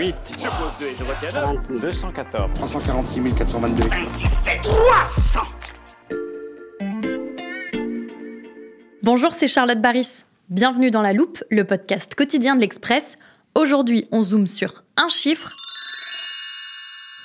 8. Je pose 2 et je retiens 214. 346 422. Bonjour, c'est Charlotte Baris. Bienvenue dans La Loupe, le podcast quotidien de l'Express. Aujourd'hui, on zoome sur un chiffre.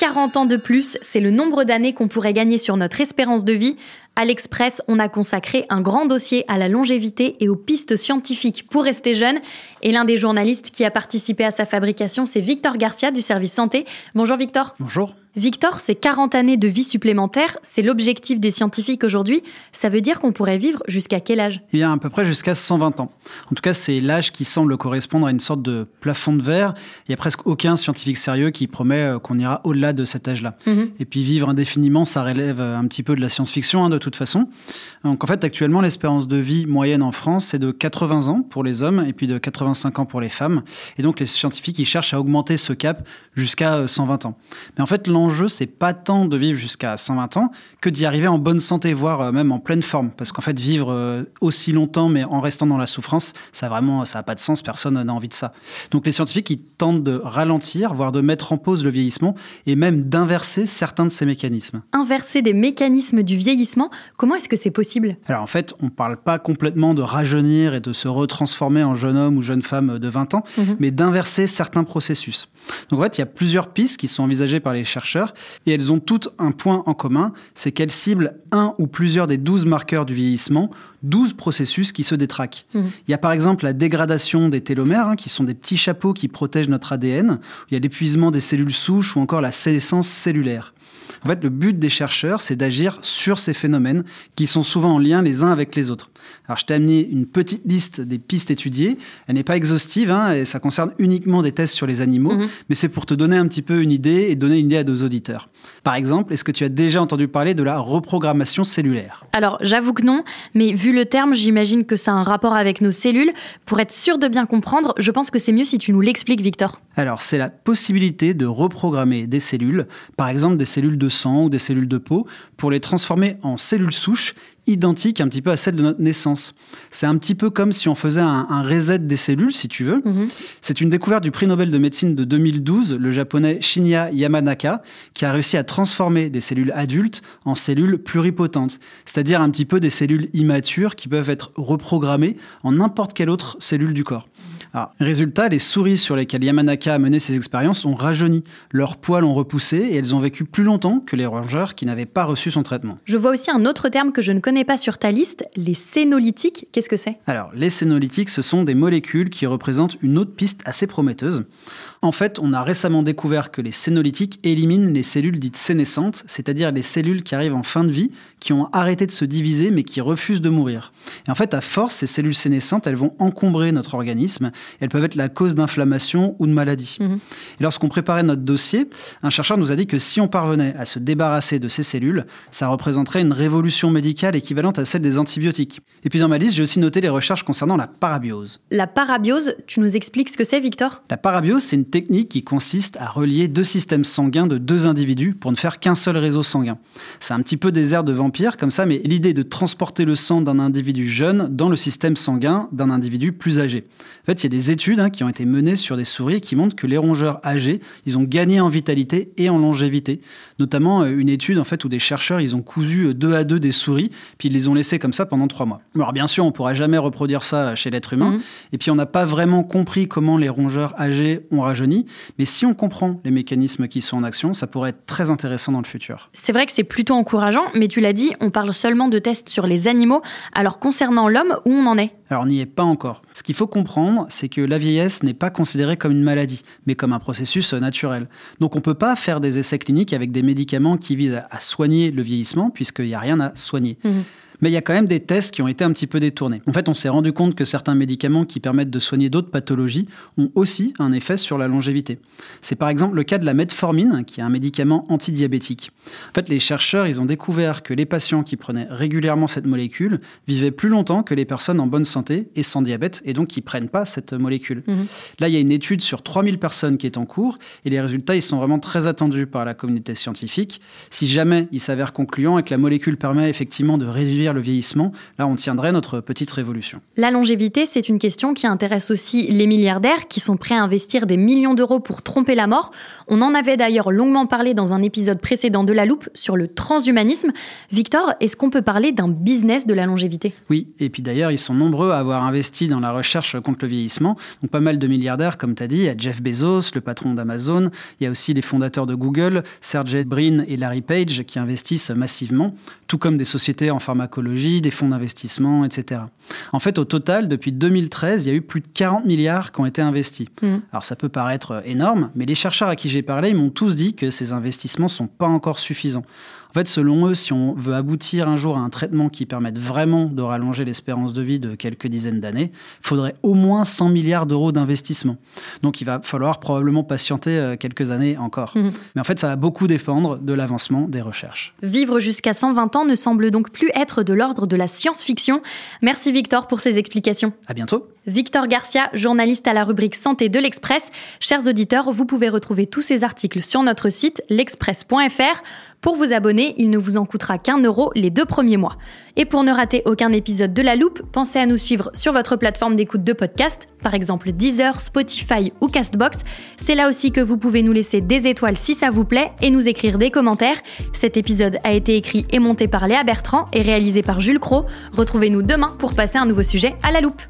40 ans de plus, c'est le nombre d'années qu'on pourrait gagner sur notre espérance de vie. À l'Express, on a consacré un grand dossier à la longévité et aux pistes scientifiques pour rester jeune. Et l'un des journalistes qui a participé à sa fabrication, c'est Victor Garcia du service santé. Bonjour Victor. Bonjour. Victor, c'est 40 années de vie supplémentaire, c'est l'objectif des scientifiques aujourd'hui. Ça veut dire qu'on pourrait vivre jusqu'à quel âge? Eh bien, à peu près jusqu'à 120 ans. En tout cas, c'est l'âge qui semble correspondre à une sorte de plafond de verre. Il n'y a presque aucun scientifique sérieux qui promet euh, qu'on ira au-delà de cet âge-là. Mhm. Et puis, vivre indéfiniment, ça relève euh, un petit peu de la science-fiction, hein, de toute façon. Donc, en fait, actuellement, l'espérance de vie moyenne en France, c'est de 80 ans pour les hommes et puis de 85 ans pour les femmes. Et donc, les scientifiques, ils cherchent à augmenter ce cap jusqu'à euh, 120 ans. Mais en fait, l'enjeu, c'est pas tant de vivre jusqu'à 120 ans que d'y arriver en bonne santé, voire euh, même en pleine forme. Parce qu'en fait, vivre euh, aussi longtemps, mais en restant dans la souffrance, ça vraiment, ça n'a pas de sens. Personne n'a envie de ça. Donc, les scientifiques, ils tentent de ralentir, voire de mettre en pause le vieillissement et même d'inverser certains de ces mécanismes. Inverser des mécanismes du vieillissement, comment est-ce que c'est possible? Alors en fait, on ne parle pas complètement de rajeunir et de se retransformer en jeune homme ou jeune femme de 20 ans, Mhm. mais d'inverser certains processus. Donc en fait, il y a plusieurs pistes qui sont envisagées par les chercheurs et elles ont toutes un point en commun, c'est qu'elles ciblent un ou plusieurs des 12 marqueurs du vieillissement, 12 processus qui se détraquent. Mhm. Il y a par exemple la dégradation des télomères, hein, qui sont des petits chapeaux qui protègent notre ADN, il y a l'épuisement des cellules souches ou encore la sénescence cellulaire. En fait, le but des chercheurs, c'est d'agir sur ces phénomènes qui sont souvent en lien les uns avec les autres. Alors, je t'ai amené une petite liste des pistes étudiées. Elle n'est pas exhaustive hein, et ça concerne uniquement des tests sur les animaux, Mhm. mais c'est pour te donner un petit peu une idée et donner une idée à nos auditeurs. Par exemple, est-ce que tu as déjà entendu parler de la reprogrammation cellulaire? Alors, j'avoue que non, mais vu le terme, j'imagine que ça a un rapport avec nos cellules. Pour être sûr de bien comprendre, je pense que c'est mieux si tu nous l'expliques, Victor. Alors, c'est la possibilité de reprogrammer des cellules, par exemple des cellules de sang ou des cellules de peau, pour les transformer en cellules souches identiques un petit peu à celles de notre naissance. C'est un petit peu comme si on faisait un, un reset des cellules, si tu veux. Mhm. C'est une découverte du prix Nobel de médecine de 2012, le japonais Shinya Yamanaka, qui a réussi à transformer des cellules adultes en cellules pluripotentes, c'est-à-dire un petit peu des cellules immatures qui peuvent être reprogrammées en n'importe quelle autre cellule du corps. Alors, résultat, les souris sur lesquelles Yamanaka a mené ses expériences ont rajeuni, leurs poils ont repoussé et elles ont vécu plus longtemps que les rongeurs qui n'avaient pas reçu son traitement. Je vois aussi un autre terme que je ne connais pas sur ta liste, les sénolytiques. Qu'est-ce que c'est? Alors, les sénolytiques, ce sont des molécules qui représentent une autre piste assez prometteuse. En fait, on a récemment découvert que les sénolytiques éliminent les cellules dites sénescentes, c'est-à-dire les cellules qui arrivent en fin de vie, qui ont arrêté de se diviser mais qui refusent de mourir. Et en fait, à force, ces cellules sénescentes, elles vont encombrer notre organisme. Elles peuvent être la cause d'inflammation ou de maladie. Mhm. Et lorsqu'on préparait notre dossier, un chercheur nous a dit que si on parvenait à se débarrasser de ces cellules, ça représenterait une révolution médicale équivalente à celle des antibiotiques. Et puis dans ma liste, j'ai aussi noté les recherches concernant la parabiose. La parabiose, tu nous expliques ce que c'est, Victor? La parabiose, c'est une technique qui consiste à relier deux systèmes sanguins de deux individus pour ne faire qu'un seul réseau sanguin. C'est un petit peu des airs de vampire pire comme ça, mais l'idée de transporter le sang d'un individu jeune dans le système sanguin d'un individu plus âgé. En fait, il y a des études hein, qui ont été menées sur des souris qui montrent que les rongeurs âgés, ils ont gagné en vitalité et en longévité. Notamment euh, une étude en fait où des chercheurs, ils ont cousu euh, deux à deux des souris, puis ils les ont laissées comme ça pendant trois mois. Alors bien sûr, on pourra jamais reproduire ça chez l'être humain, mhm. et puis on n'a pas vraiment compris comment les rongeurs âgés ont rajeuni, mais si on comprend les mécanismes qui sont en action, ça pourrait être très intéressant dans le futur. C'est vrai que c'est plutôt encourageant, mais tu l'as dit, on parle seulement de tests sur les animaux. Alors concernant l'homme, où on en est? Alors on n'y est pas encore. Ce qu'il faut comprendre, c'est que la vieillesse n'est pas considérée comme une maladie, mais comme un processus naturel. Donc on ne peut pas faire des essais cliniques avec des médicaments qui visent à soigner le vieillissement, puisqu'il n'y a rien à soigner. Mmh mais il y a quand même des tests qui ont été un petit peu détournés. En fait, on s'est rendu compte que certains médicaments qui permettent de soigner d'autres pathologies ont aussi un effet sur la longévité. C'est par exemple le cas de la metformine, qui est un médicament antidiabétique. En fait, les chercheurs, ils ont découvert que les patients qui prenaient régulièrement cette molécule vivaient plus longtemps que les personnes en bonne santé et sans diabète, et donc qui ne prennent pas cette molécule. Mhm. Là, il y a une étude sur 3000 personnes qui est en cours, et les résultats, ils sont vraiment très attendus par la communauté scientifique. Si jamais il s'avère concluant et que la molécule permet effectivement de réduire le vieillissement, là on tiendrait notre petite révolution. La longévité, c'est une question qui intéresse aussi les milliardaires qui sont prêts à investir des millions d'euros pour tromper la mort. On en avait d'ailleurs longuement parlé dans un épisode précédent de La Loupe sur le transhumanisme. Victor, est-ce qu'on peut parler d'un business de la longévité? Oui, et puis d'ailleurs ils sont nombreux à avoir investi dans la recherche contre le vieillissement. Donc pas mal de milliardaires, comme tu as dit, il y a Jeff Bezos, le patron d'Amazon, il y a aussi les fondateurs de Google, Sergey Brin et Larry Page qui investissent massivement, tout comme des sociétés en pharmacologie des fonds d'investissement, etc. En fait, au total, depuis 2013, il y a eu plus de 40 milliards qui ont été investis. Mmh. Alors ça peut paraître énorme, mais les chercheurs à qui j'ai parlé, ils m'ont tous dit que ces investissements ne sont pas encore suffisants. En fait, selon eux, si on veut aboutir un jour à un traitement qui permette vraiment de rallonger l'espérance de vie de quelques dizaines d'années, il faudrait au moins 100 milliards d'euros d'investissement. Donc il va falloir probablement patienter euh, quelques années encore. Mhm. Mais en fait, ça va beaucoup dépendre de l'avancement des recherches. Vivre jusqu'à 120 ans ne semble donc plus être de l'ordre de la science-fiction. Merci Victor pour ces explications. À bientôt. Victor Garcia, journaliste à la rubrique Santé de l'Express. Chers auditeurs, vous pouvez retrouver tous ces articles sur notre site l'express.fr. Pour vous abonner, il ne vous en coûtera qu'un euro les deux premiers mois. Et pour ne rater aucun épisode de La Loupe, pensez à nous suivre sur votre plateforme d'écoute de podcast, par exemple Deezer, Spotify ou Castbox. C'est là aussi que vous pouvez nous laisser des étoiles si ça vous plaît et nous écrire des commentaires. Cet épisode a été écrit et monté par Léa Bertrand et réalisé par Jules Cro. Retrouvez-nous demain pour passer un nouveau sujet à La Loupe.